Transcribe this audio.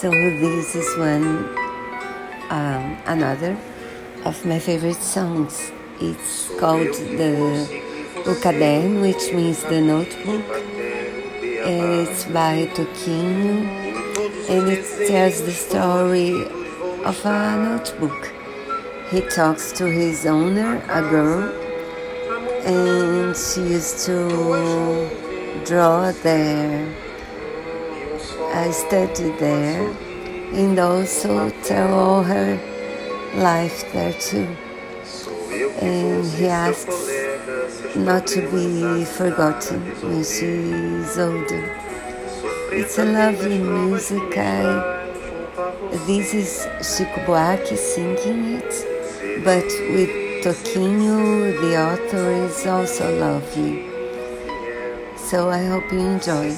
So this is one, um, another of my favorite songs. It's called the O Caderno, which means the notebook. And it's by Toquinho, and it tells the story of a notebook. He talks to his owner, a girl, and she used to draw there I studied there and also tell all her life there too. And he asks not to be forgotten when she is older. It's a lovely music. I, this is Chico Buarque singing it, but with Toquinho, the author is also lovely. So I hope you enjoy.